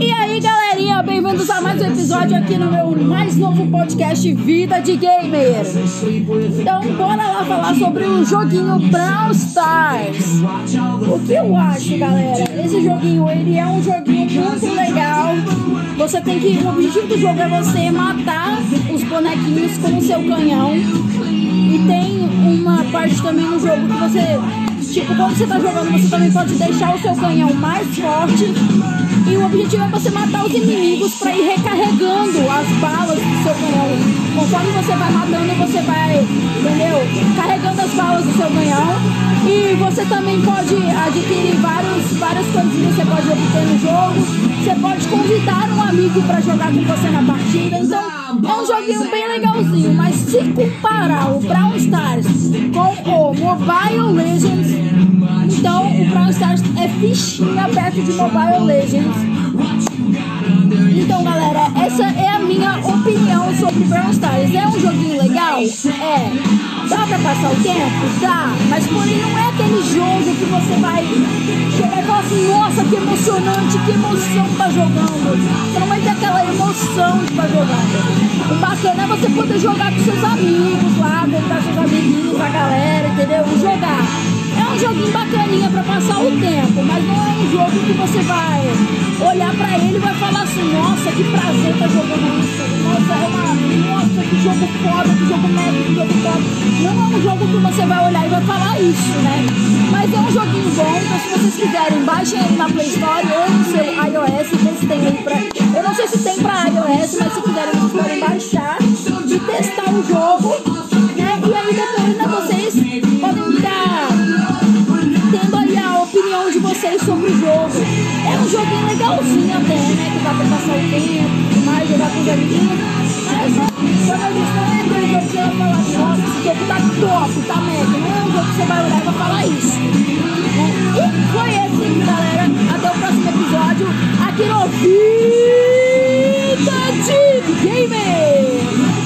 E aí, galerinha, bem-vindos a mais um episódio aqui no meu mais novo podcast Vida de Gamer. Então, bora lá falar sobre o joguinho Brawl Stars. O que eu acho, galera? Esse joguinho, ele é um joguinho muito legal. Você tem que, o objetivo do jogo é você matar os bonequinhos com o seu canhão. E tem uma parte também no jogo que você Tipo, quando você tá jogando, você também pode deixar o seu canhão mais forte. E o objetivo é você matar os inimigos para ir recarregando as balas do seu canhão. Conforme você vai matando, você vai, entendeu? Carregando as balas do seu canhão. E você também pode adquirir vários, várias coisinhas que você pode obter no jogo. Você pode convidar um amigo para jogar com você na partida. Então, é um joguinho bem legalzinho. Mas se comparar o Brawl Stars com o Mobile Legends, Brawl Stars é fichinha perto de Mobile Legends. Então, galera, essa é a minha opinião sobre Brawl Stars. É um joguinho legal? É. Dá pra passar o tempo? Dá. Mas, porém, não é aquele jogo que você vai chegar e falar assim: nossa, que emocionante, que emoção tá jogando. Você não vai ter aquela emoção de estar tá jogando. O bacana é você poder jogar com seus amigos lá, contar seus amiguinhos, a galera, entendeu? Jogar joguinho bacaninha pra passar o tempo, mas não é um jogo que você vai olhar pra ele e vai falar assim, nossa, que prazer tá jogando isso. Nossa, é uma. Nossa, que jogo foda, que jogo médio, que jogo foda. Não é um jogo que você vai olhar e vai falar isso, né? Mas é um joguinho bom, então se vocês quiserem, baixem aí na Play Store ou no seu iOS, ver se tem aí pra. Eu não sei se tem pra iOS, mas se quiserem, vocês podem baixar e testar o jogo, jogo. É um joguinho legalzinho até, né? Que dá pra passar o tempo, mais jogar com os amiguinhos. Mas quando a gente não é aquele jogo que o falar nossa, esse jogo tá top, tá mega. Não é um jogo que você vai olhar e vai falar isso. E foi esse, galera. Até o próximo episódio aqui no Vida de Gamer.